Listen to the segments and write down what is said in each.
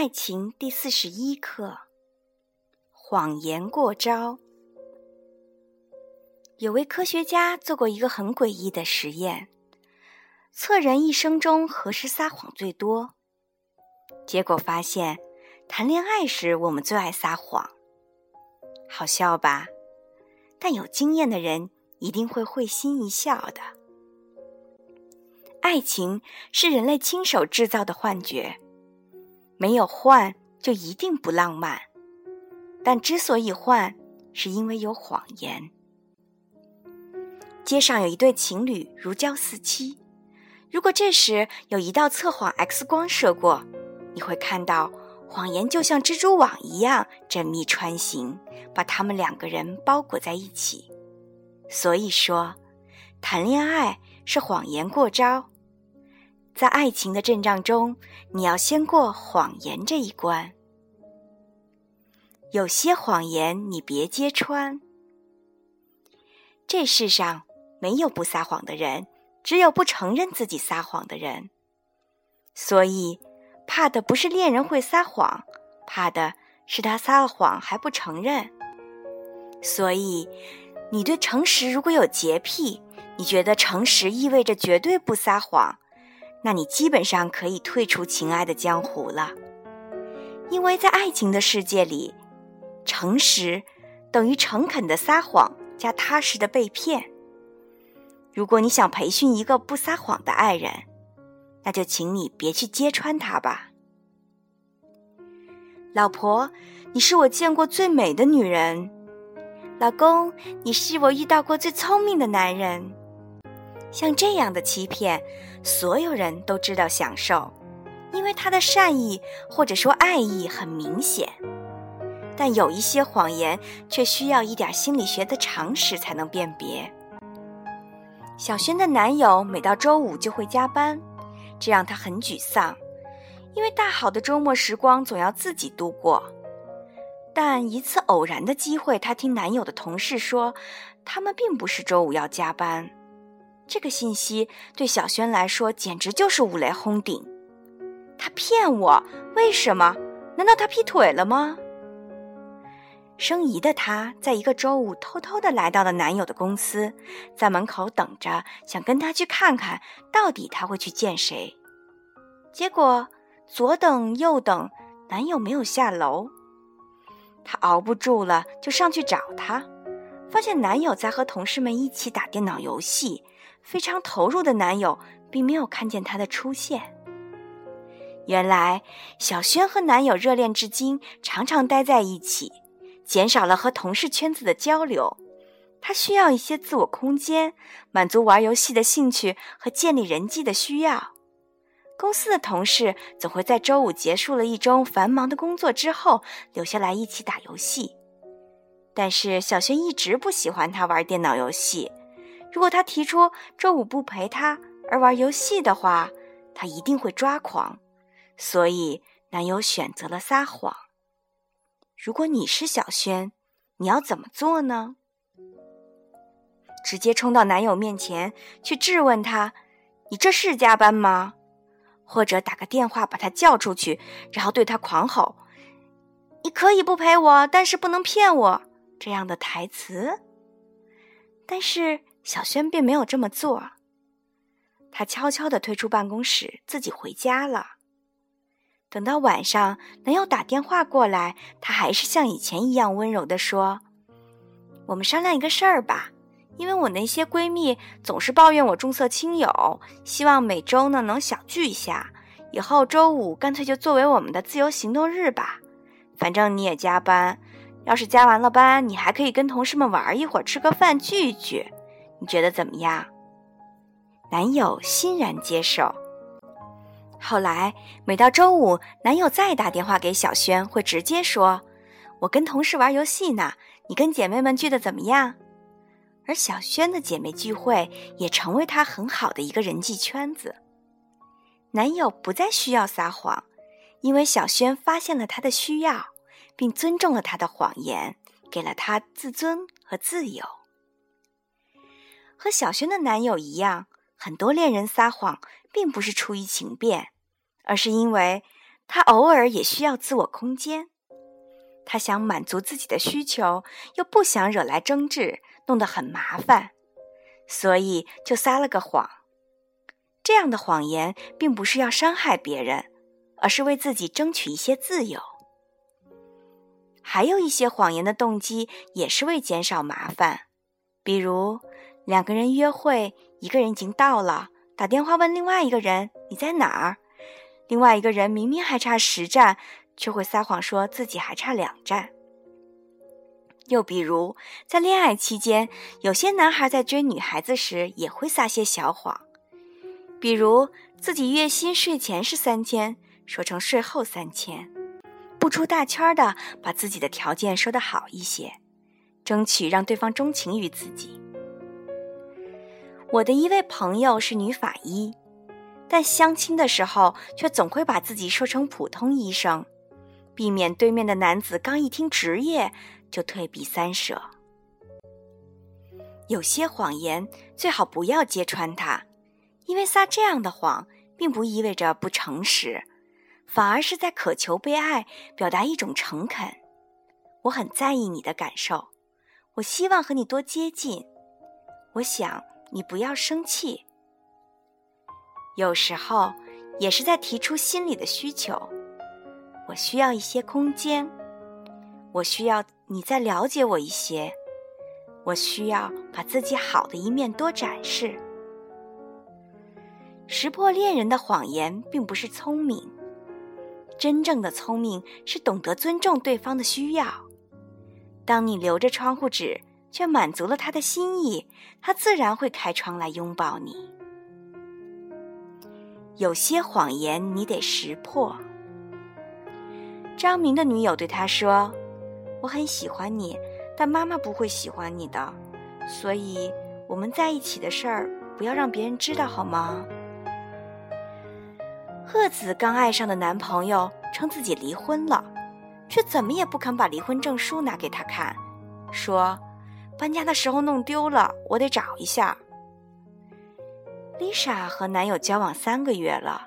爱情第四十一课：谎言过招。有位科学家做过一个很诡异的实验，测人一生中何时撒谎最多。结果发现，谈恋爱时我们最爱撒谎。好笑吧？但有经验的人一定会会心一笑的。爱情是人类亲手制造的幻觉。没有换，就一定不浪漫。但之所以换，是因为有谎言。街上有一对情侣如胶似漆，如果这时有一道测谎 X 光射过，你会看到谎言就像蜘蛛网一样缜密穿行，把他们两个人包裹在一起。所以说，谈恋爱是谎言过招。在爱情的阵仗中，你要先过谎言这一关。有些谎言你别揭穿。这世上没有不撒谎的人，只有不承认自己撒谎的人。所以，怕的不是恋人会撒谎，怕的是他撒了谎还不承认。所以，你对诚实如果有洁癖，你觉得诚实意味着绝对不撒谎。那你基本上可以退出情爱的江湖了，因为在爱情的世界里，诚实等于诚恳的撒谎加踏实的被骗。如果你想培训一个不撒谎的爱人，那就请你别去揭穿他吧。老婆，你是我见过最美的女人；老公，你是我遇到过最聪明的男人。像这样的欺骗，所有人都知道享受，因为他的善意或者说爱意很明显。但有一些谎言却需要一点心理学的常识才能辨别。小轩的男友每到周五就会加班，这让她很沮丧，因为大好的周末时光总要自己度过。但一次偶然的机会，她听男友的同事说，他们并不是周五要加班。这个信息对小轩来说简直就是五雷轰顶。他骗我，为什么？难道他劈腿了吗？生疑的她在一个周五偷偷的来到了男友的公司，在门口等着，想跟他去看看到底他会去见谁。结果左等右等，男友没有下楼。她熬不住了，就上去找他，发现男友在和同事们一起打电脑游戏。非常投入的男友并没有看见她的出现。原来小轩和男友热恋至今，常常待在一起，减少了和同事圈子的交流。她需要一些自我空间，满足玩游戏的兴趣和建立人际的需要。公司的同事总会在周五结束了一周繁忙的工作之后，留下来一起打游戏。但是小轩一直不喜欢他玩电脑游戏。如果他提出周五不陪他而玩游戏的话，他一定会抓狂。所以男友选择了撒谎。如果你是小轩，你要怎么做呢？直接冲到男友面前去质问他：“你这是加班吗？”或者打个电话把他叫出去，然后对他狂吼：“你可以不陪我，但是不能骗我。”这样的台词。但是。小轩并没有这么做，他悄悄地退出办公室，自己回家了。等到晚上，男友打电话过来，他还是像以前一样温柔地说：“我们商量一个事儿吧，因为我那些闺蜜总是抱怨我重色轻友，希望每周呢能小聚一下。以后周五干脆就作为我们的自由行动日吧，反正你也加班，要是加完了班，你还可以跟同事们玩一会儿，吃个饭聚一聚。”你觉得怎么样？男友欣然接受。后来每到周五，男友再打电话给小轩，会直接说：“我跟同事玩游戏呢，你跟姐妹们聚的怎么样？”而小轩的姐妹聚会也成为她很好的一个人际圈子。男友不再需要撒谎，因为小轩发现了他的需要，并尊重了他的谎言，给了他自尊和自由。和小轩的男友一样，很多恋人撒谎并不是出于情变，而是因为他偶尔也需要自我空间。他想满足自己的需求，又不想惹来争执，弄得很麻烦，所以就撒了个谎。这样的谎言并不是要伤害别人，而是为自己争取一些自由。还有一些谎言的动机也是为减少麻烦，比如两个人约会，一个人已经到了，打电话问另外一个人你在哪儿，另外一个人明明还差十站。却会撒谎说自己还差两站。又比如，在恋爱期间，有些男孩在追女孩子时也会撒些小谎，比如自己月薪税前是三千，说成税后三千，不出大圈的把自己的条件说得好一些，争取让对方钟情于自己。我的一位朋友是女法医，但相亲的时候却总会把自己说成普通医生。避免对面的男子刚一听职业就退避三舍。有些谎言最好不要揭穿它，因为撒这样的谎并不意味着不诚实，反而是在渴求被爱，表达一种诚恳。我很在意你的感受，我希望和你多接近，我想你不要生气。有时候也是在提出心里的需求。我需要一些空间，我需要你再了解我一些，我需要把自己好的一面多展示。识破恋人的谎言并不是聪明，真正的聪明是懂得尊重对方的需要。当你留着窗户纸，却满足了他的心意，他自然会开窗来拥抱你。有些谎言你得识破。张明的女友对他说：“我很喜欢你，但妈妈不会喜欢你的，所以我们在一起的事儿不要让别人知道，好吗？”贺子刚爱上的男朋友称自己离婚了，却怎么也不肯把离婚证书拿给他看，说：“搬家的时候弄丢了，我得找一下。”Lisa 和男友交往三个月了，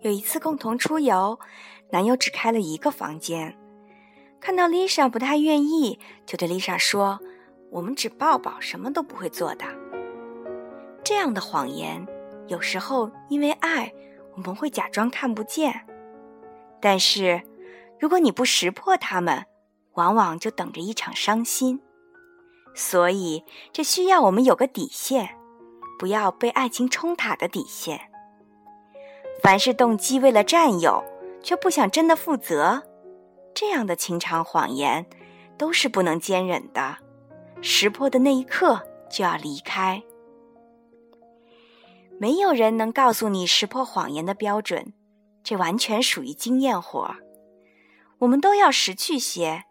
有一次共同出游。男友只开了一个房间，看到丽莎不太愿意，就对丽莎说：“我们只抱抱，什么都不会做的。”这样的谎言，有时候因为爱，我们会假装看不见。但是，如果你不识破他们，往往就等着一场伤心。所以，这需要我们有个底线，不要被爱情冲塔的底线。凡是动机为了占有。却不想真的负责，这样的情场谎言，都是不能坚忍的。识破的那一刻就要离开。没有人能告诉你识破谎言的标准，这完全属于经验活。我们都要识趣些，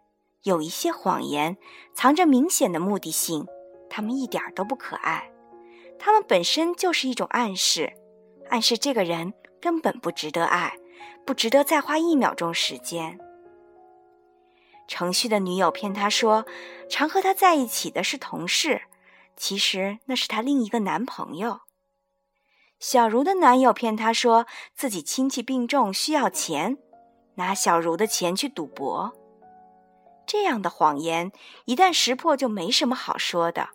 有一些谎言藏着明显的目的性，他们一点都不可爱，他们本身就是一种暗示，暗示这个人根本不值得爱。不值得再花一秒钟时间。程旭的女友骗他说，常和他在一起的是同事，其实那是他另一个男朋友。小茹的男友骗她说自己亲戚病重需要钱，拿小茹的钱去赌博。这样的谎言一旦识破，就没什么好说的。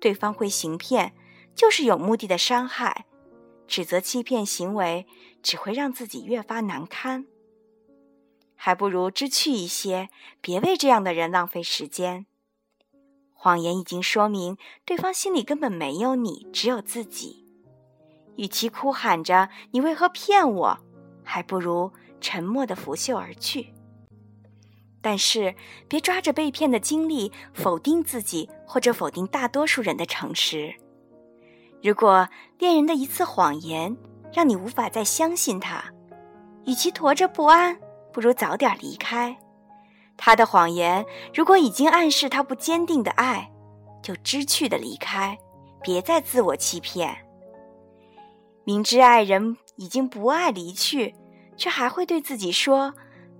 对方会行骗，就是有目的的伤害。指责欺骗行为只会让自己越发难堪，还不如知趣一些，别为这样的人浪费时间。谎言已经说明对方心里根本没有你，只有自己。与其哭喊着“你为何骗我”，还不如沉默的拂袖而去。但是，别抓着被骗的经历否定自己，或者否定大多数人的诚实。如果恋人的一次谎言让你无法再相信他，与其驮着不安，不如早点离开。他的谎言如果已经暗示他不坚定的爱，就知趣的离开，别再自我欺骗。明知爱人已经不爱离去，却还会对自己说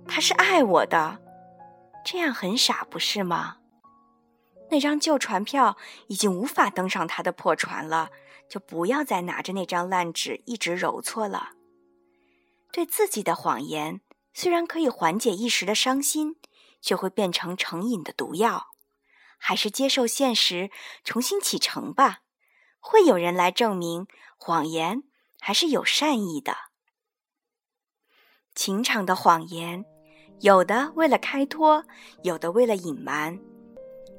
他是爱我的，这样很傻，不是吗？那张旧船票已经无法登上他的破船了。就不要再拿着那张烂纸一直揉搓了。对自己的谎言虽然可以缓解一时的伤心，却会变成成瘾的毒药。还是接受现实，重新启程吧。会有人来证明谎言还是有善意的。情场的谎言，有的为了开脱，有的为了隐瞒，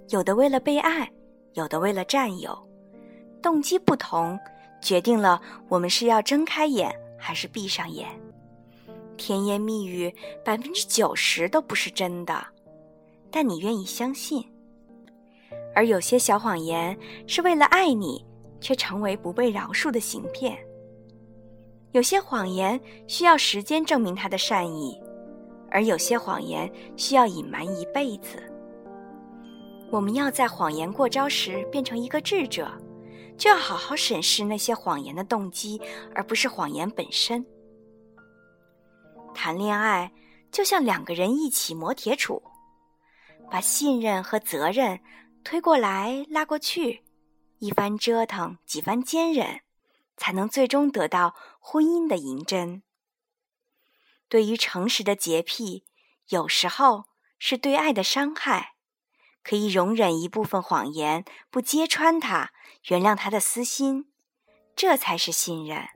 有的为了被爱，有的为了占有。动机不同，决定了我们是要睁开眼还是闭上眼。甜言蜜语，百分之九十都不是真的，但你愿意相信。而有些小谎言是为了爱你，却成为不被饶恕的行骗。有些谎言需要时间证明他的善意，而有些谎言需要隐瞒一辈子。我们要在谎言过招时变成一个智者，就要好好审视那些谎言的动机，而不是谎言本身。谈恋爱就像两个人一起磨铁杵，把信任和责任。推过来，拉过去，一番折腾，几番坚忍，才能最终得到婚姻的银针。对于诚实的洁癖，有时候是对爱的伤害。可以容忍一部分谎言，不揭穿他，原谅他的私心，这才是信任。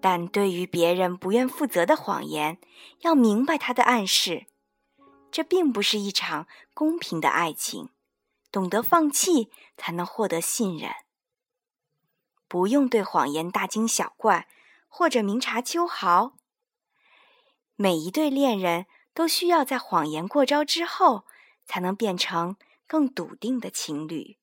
但对于别人不愿负责的谎言，要明白他的暗示，这并不是一场公平的爱情。懂得放弃，才能获得信任。不用对谎言大惊小怪，或者明察秋毫。每一对恋人都需要在谎言过招之后，才能变成更笃定的情侣。